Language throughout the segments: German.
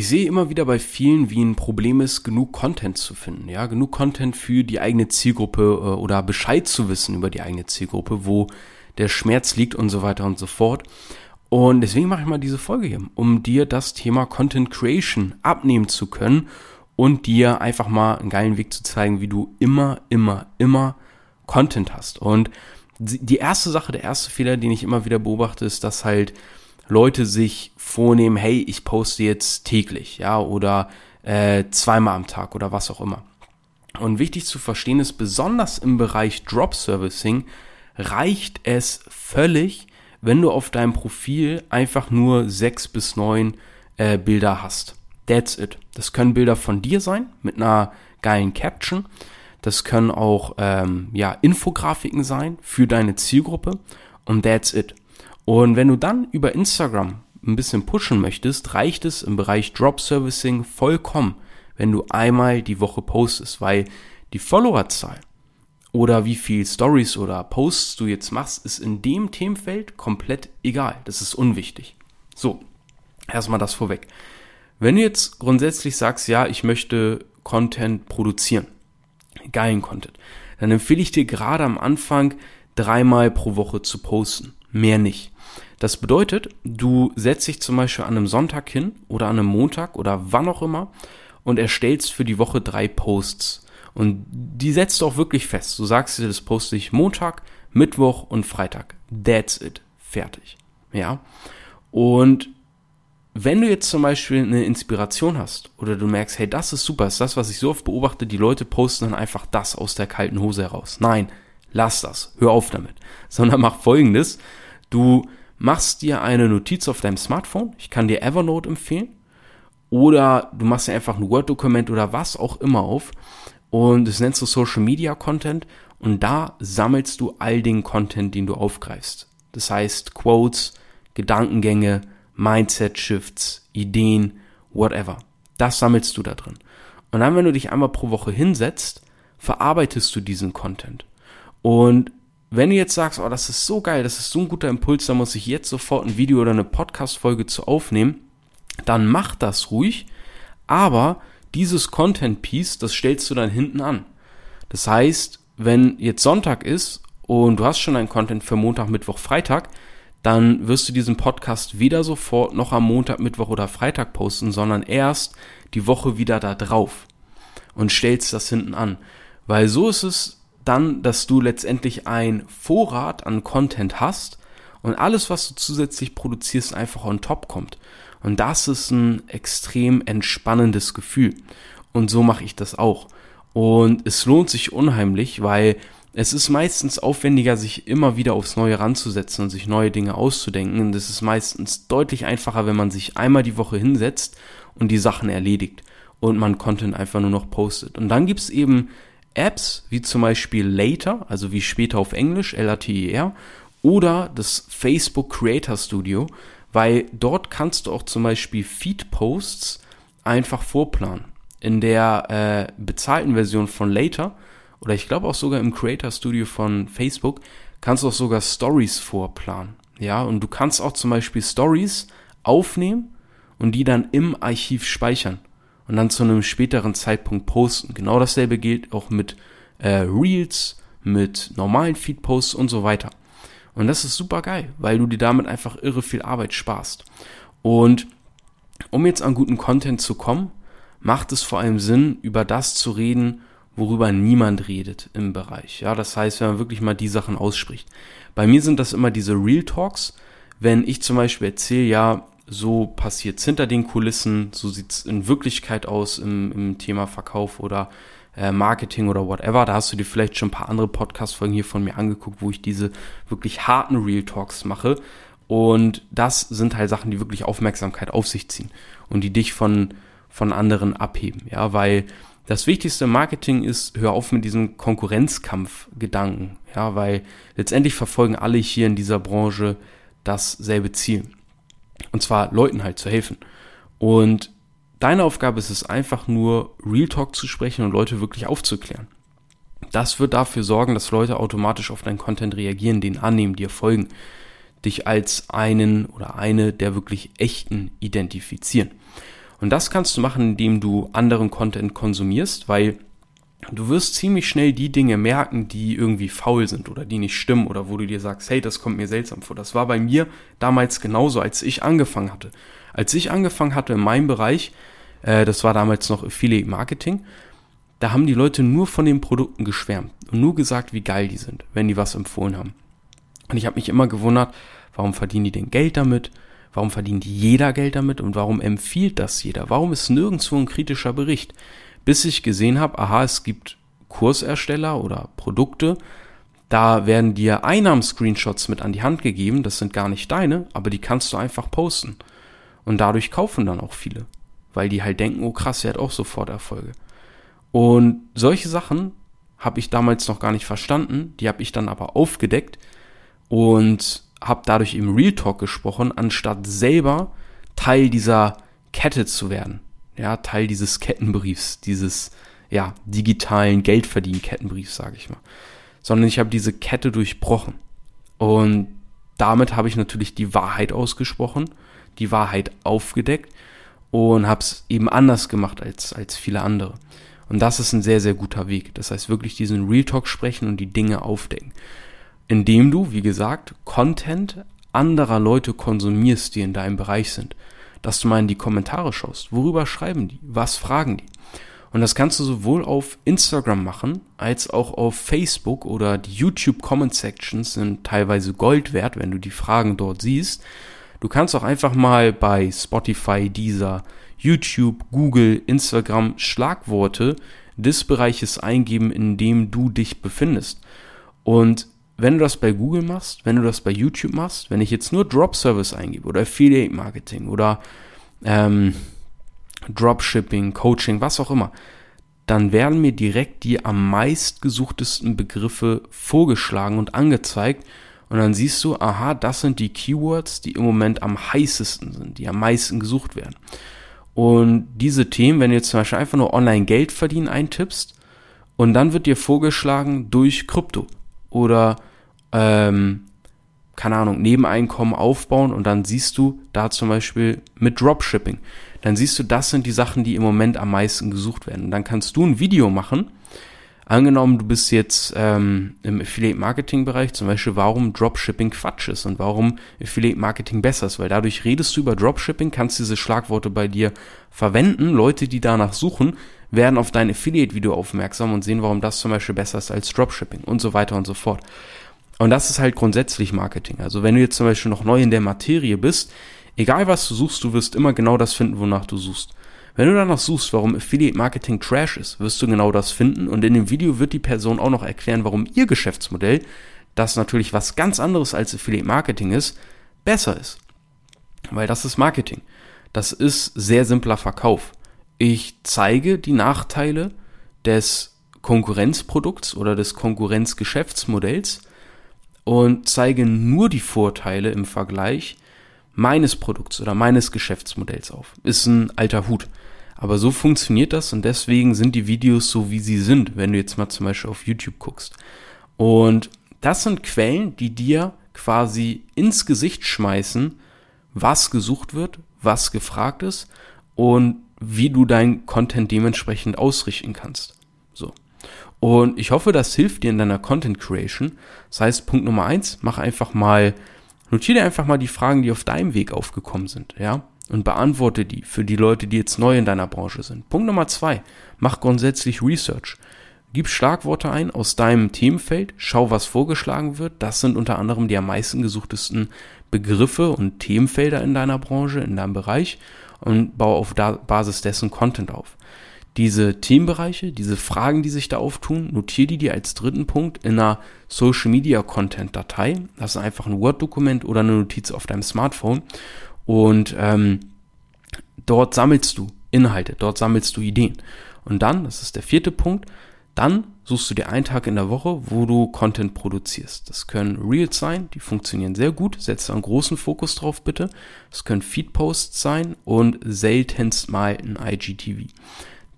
ich sehe immer wieder bei vielen, wie ein Problem ist, genug Content zu finden. Ja, genug Content für die eigene Zielgruppe äh, oder Bescheid zu wissen über die eigene Zielgruppe, wo der Schmerz liegt und so weiter und so fort. Und deswegen mache ich mal diese Folge hier, um dir das Thema Content Creation abnehmen zu können und dir einfach mal einen geilen Weg zu zeigen, wie du immer, immer, immer Content hast. Und die erste Sache, der erste Fehler, den ich immer wieder beobachte, ist, dass halt Leute sich vornehmen, hey, ich poste jetzt täglich, ja, oder äh, zweimal am Tag oder was auch immer. Und wichtig zu verstehen ist, besonders im Bereich Drop Servicing reicht es völlig, wenn du auf deinem Profil einfach nur sechs bis neun äh, Bilder hast. That's it. Das können Bilder von dir sein mit einer geilen Caption. Das können auch ähm, ja, Infografiken sein für deine Zielgruppe und that's it. Und wenn du dann über Instagram ein bisschen pushen möchtest, reicht es im Bereich Drop Servicing vollkommen, wenn du einmal die Woche postest, weil die Followerzahl oder wie viel Stories oder Posts du jetzt machst, ist in dem Themenfeld komplett egal. Das ist unwichtig. So, erstmal das vorweg. Wenn du jetzt grundsätzlich sagst, ja, ich möchte Content produzieren, geilen Content, dann empfehle ich dir gerade am Anfang dreimal pro Woche zu posten. Mehr nicht. Das bedeutet, du setzt dich zum Beispiel an einem Sonntag hin oder an einem Montag oder wann auch immer und erstellst für die Woche drei Posts. Und die setzt du auch wirklich fest. Du sagst dir, das poste ich Montag, Mittwoch und Freitag. That's it. Fertig. Ja. Und wenn du jetzt zum Beispiel eine Inspiration hast oder du merkst, hey, das ist super, ist das, was ich so oft beobachte, die Leute posten dann einfach das aus der kalten Hose heraus. Nein, lass das, hör auf damit. Sondern mach folgendes, du machst dir eine Notiz auf deinem Smartphone, ich kann dir Evernote empfehlen, oder du machst dir einfach ein Word-Dokument oder was auch immer auf und das nennst du Social Media Content und da sammelst du all den Content, den du aufgreifst. Das heißt Quotes, Gedankengänge, Mindset Shifts, Ideen, whatever. Das sammelst du da drin. Und dann, wenn du dich einmal pro Woche hinsetzt, verarbeitest du diesen Content. Und wenn du jetzt sagst, oh, das ist so geil, das ist so ein guter Impuls, da muss ich jetzt sofort ein Video oder eine Podcast-Folge zu aufnehmen, dann mach das ruhig, aber dieses Content-Piece, das stellst du dann hinten an. Das heißt, wenn jetzt Sonntag ist und du hast schon ein Content für Montag, Mittwoch, Freitag, dann wirst du diesen Podcast weder sofort noch am Montag, Mittwoch oder Freitag posten, sondern erst die Woche wieder da drauf und stellst das hinten an. Weil so ist es dann, dass du letztendlich ein Vorrat an Content hast und alles, was du zusätzlich produzierst, einfach on top kommt. Und das ist ein extrem entspannendes Gefühl. Und so mache ich das auch. Und es lohnt sich unheimlich, weil es ist meistens aufwendiger, sich immer wieder aufs Neue ranzusetzen und sich neue Dinge auszudenken. Und es ist meistens deutlich einfacher, wenn man sich einmal die Woche hinsetzt und die Sachen erledigt und man Content einfach nur noch postet. Und dann gibt's eben Apps wie zum Beispiel Later, also wie später auf Englisch, L-A-T-E-R, oder das Facebook Creator Studio, weil dort kannst du auch zum Beispiel Feed-Posts einfach vorplanen. In der äh, bezahlten Version von Later oder ich glaube auch sogar im Creator Studio von Facebook kannst du auch sogar Stories vorplanen. Ja, und du kannst auch zum Beispiel Stories aufnehmen und die dann im Archiv speichern und dann zu einem späteren Zeitpunkt posten. Genau dasselbe gilt auch mit äh, Reels, mit normalen Feed-Posts und so weiter. Und das ist super geil, weil du dir damit einfach irre viel Arbeit sparst. Und um jetzt an guten Content zu kommen, macht es vor allem Sinn, über das zu reden, worüber niemand redet im Bereich. Ja, das heißt, wenn man wirklich mal die Sachen ausspricht. Bei mir sind das immer diese Real Talks, wenn ich zum Beispiel erzähle, ja, so passiert's hinter den Kulissen, so sieht's in Wirklichkeit aus im, im Thema Verkauf oder äh, Marketing oder whatever. Da hast du dir vielleicht schon ein paar andere Podcast-Folgen hier von mir angeguckt, wo ich diese wirklich harten Real Talks mache. Und das sind halt Sachen, die wirklich Aufmerksamkeit auf sich ziehen und die dich von, von anderen abheben. Ja, weil das wichtigste im Marketing ist, hör auf mit diesem Konkurrenzkampf-Gedanken. Ja, weil letztendlich verfolgen alle hier in dieser Branche dasselbe Ziel. Und zwar Leuten halt zu helfen. Und Deine Aufgabe ist es einfach nur, Real Talk zu sprechen und Leute wirklich aufzuklären. Das wird dafür sorgen, dass Leute automatisch auf deinen Content reagieren, den annehmen, dir folgen, dich als einen oder eine der wirklich echten identifizieren. Und das kannst du machen, indem du anderen Content konsumierst, weil du wirst ziemlich schnell die Dinge merken, die irgendwie faul sind oder die nicht stimmen oder wo du dir sagst, hey, das kommt mir seltsam vor. Das war bei mir damals genauso, als ich angefangen hatte. Als ich angefangen hatte in meinem Bereich, äh, das war damals noch Affiliate Marketing, da haben die Leute nur von den Produkten geschwärmt und nur gesagt, wie geil die sind, wenn die was empfohlen haben. Und ich habe mich immer gewundert, warum verdienen die denn Geld damit? Warum verdient jeder Geld damit und warum empfiehlt das jeder? Warum ist nirgendwo ein kritischer Bericht? Bis ich gesehen habe, aha, es gibt Kursersteller oder Produkte, da werden dir Einnahmenscreenshots mit an die Hand gegeben, das sind gar nicht deine, aber die kannst du einfach posten. Und dadurch kaufen dann auch viele, weil die halt denken, oh krass, er hat auch sofort Erfolge. Und solche Sachen habe ich damals noch gar nicht verstanden, die habe ich dann aber aufgedeckt und habe dadurch im Real Talk gesprochen, anstatt selber Teil dieser Kette zu werden ja, Teil dieses Kettenbriefs, dieses ja, digitalen Geldverdienen-Kettenbriefs, sage ich mal. Sondern ich habe diese Kette durchbrochen. Und damit habe ich natürlich die Wahrheit ausgesprochen, die Wahrheit aufgedeckt und habe es eben anders gemacht als, als viele andere. Und das ist ein sehr, sehr guter Weg. Das heißt, wirklich diesen Real Talk sprechen und die Dinge aufdecken. Indem du, wie gesagt, Content anderer Leute konsumierst, die in deinem Bereich sind dass du mal in die Kommentare schaust. Worüber schreiben die? Was fragen die? Und das kannst du sowohl auf Instagram machen, als auch auf Facebook oder die YouTube Comment Sections sind teilweise Gold wert, wenn du die Fragen dort siehst. Du kannst auch einfach mal bei Spotify, Deezer, YouTube, Google, Instagram Schlagworte des Bereiches eingeben, in dem du dich befindest. Und wenn du das bei Google machst, wenn du das bei YouTube machst, wenn ich jetzt nur Drop Service eingebe oder Affiliate Marketing oder ähm, Dropshipping, Coaching, was auch immer, dann werden mir direkt die am meistgesuchtesten Begriffe vorgeschlagen und angezeigt. Und dann siehst du, aha, das sind die Keywords, die im Moment am heißesten sind, die am meisten gesucht werden. Und diese Themen, wenn du jetzt zum Beispiel einfach nur online Geld verdienen eintippst, und dann wird dir vorgeschlagen durch Krypto oder ähm, keine Ahnung, Nebeneinkommen aufbauen und dann siehst du da zum Beispiel mit Dropshipping. Dann siehst du, das sind die Sachen, die im Moment am meisten gesucht werden. Und dann kannst du ein Video machen. Angenommen, du bist jetzt ähm, im Affiliate-Marketing-Bereich, zum Beispiel, warum Dropshipping Quatsch ist und warum Affiliate-Marketing besser ist, weil dadurch redest du über Dropshipping, kannst diese Schlagworte bei dir verwenden. Leute, die danach suchen, werden auf dein Affiliate-Video aufmerksam und sehen, warum das zum Beispiel besser ist als Dropshipping und so weiter und so fort. Und das ist halt grundsätzlich Marketing. Also wenn du jetzt zum Beispiel noch neu in der Materie bist, egal was du suchst, du wirst immer genau das finden, wonach du suchst. Wenn du danach suchst, warum Affiliate Marketing Trash ist, wirst du genau das finden. Und in dem Video wird die Person auch noch erklären, warum ihr Geschäftsmodell, das natürlich was ganz anderes als Affiliate Marketing ist, besser ist. Weil das ist Marketing. Das ist sehr simpler Verkauf. Ich zeige die Nachteile des Konkurrenzprodukts oder des Konkurrenzgeschäftsmodells und zeige nur die Vorteile im Vergleich meines Produkts oder meines Geschäftsmodells auf. Ist ein alter Hut. Aber so funktioniert das und deswegen sind die Videos so, wie sie sind, wenn du jetzt mal zum Beispiel auf YouTube guckst. Und das sind Quellen, die dir quasi ins Gesicht schmeißen, was gesucht wird, was gefragt ist und wie du dein Content dementsprechend ausrichten kannst. So. Und ich hoffe, das hilft dir in deiner Content Creation. Das heißt, Punkt Nummer eins, mach einfach mal, notiere einfach mal die Fragen, die auf deinem Weg aufgekommen sind, ja, und beantworte die für die Leute, die jetzt neu in deiner Branche sind. Punkt Nummer zwei, mach grundsätzlich Research. Gib Schlagworte ein aus deinem Themenfeld, schau, was vorgeschlagen wird. Das sind unter anderem die am meisten gesuchtesten Begriffe und Themenfelder in deiner Branche, in deinem Bereich und baue auf Basis dessen Content auf diese Themenbereiche, diese Fragen, die sich da auftun, notiere die dir als dritten Punkt in einer Social Media Content Datei. Das ist einfach ein Word-Dokument oder eine Notiz auf deinem Smartphone. Und ähm, dort sammelst du Inhalte, dort sammelst du Ideen. Und dann, das ist der vierte Punkt, dann suchst du dir einen Tag in der Woche, wo du Content produzierst. Das können Reels sein, die funktionieren sehr gut. Setz einen großen Fokus drauf, bitte. Es können Feed-Posts sein und seltenst mal ein IGTV.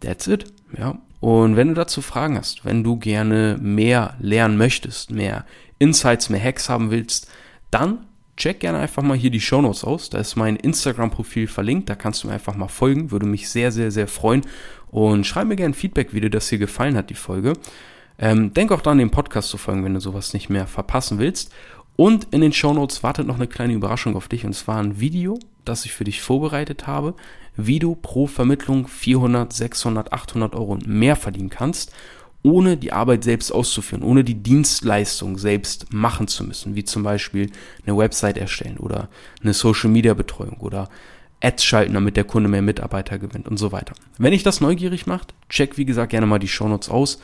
That's it. Ja. Und wenn du dazu Fragen hast, wenn du gerne mehr lernen möchtest, mehr Insights, mehr Hacks haben willst, dann check gerne einfach mal hier die Shownotes aus. Da ist mein Instagram-Profil verlinkt. Da kannst du mir einfach mal folgen. Würde mich sehr, sehr, sehr freuen. Und schreib mir gerne Feedback, wie dir das hier gefallen hat, die Folge. Ähm, denk auch dann, den Podcast zu folgen, wenn du sowas nicht mehr verpassen willst. Und in den Shownotes wartet noch eine kleine Überraschung auf dich. Und zwar ein Video, das ich für dich vorbereitet habe, wie du pro Vermittlung 400, 600, 800 Euro und mehr verdienen kannst ohne die Arbeit selbst auszuführen, ohne die Dienstleistung selbst machen zu müssen, wie zum Beispiel eine Website erstellen oder eine Social Media Betreuung oder Ads schalten, damit der Kunde mehr Mitarbeiter gewinnt und so weiter. Wenn dich das neugierig macht, check wie gesagt gerne mal die Shownotes aus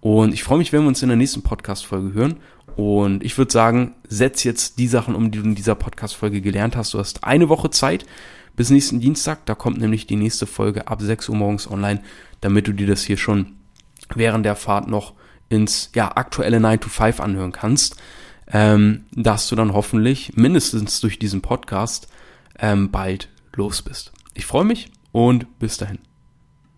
und ich freue mich, wenn wir uns in der nächsten Podcast-Folge hören und ich würde sagen, setz jetzt die Sachen um, die du in dieser Podcast-Folge gelernt hast. Du hast eine Woche Zeit bis nächsten Dienstag, da kommt nämlich die nächste Folge ab 6 Uhr morgens online, damit du dir das hier schon während der Fahrt noch ins ja, aktuelle 9 to 5 anhören kannst, ähm, dass du dann hoffentlich mindestens durch diesen Podcast ähm, bald los bist. Ich freue mich und bis dahin.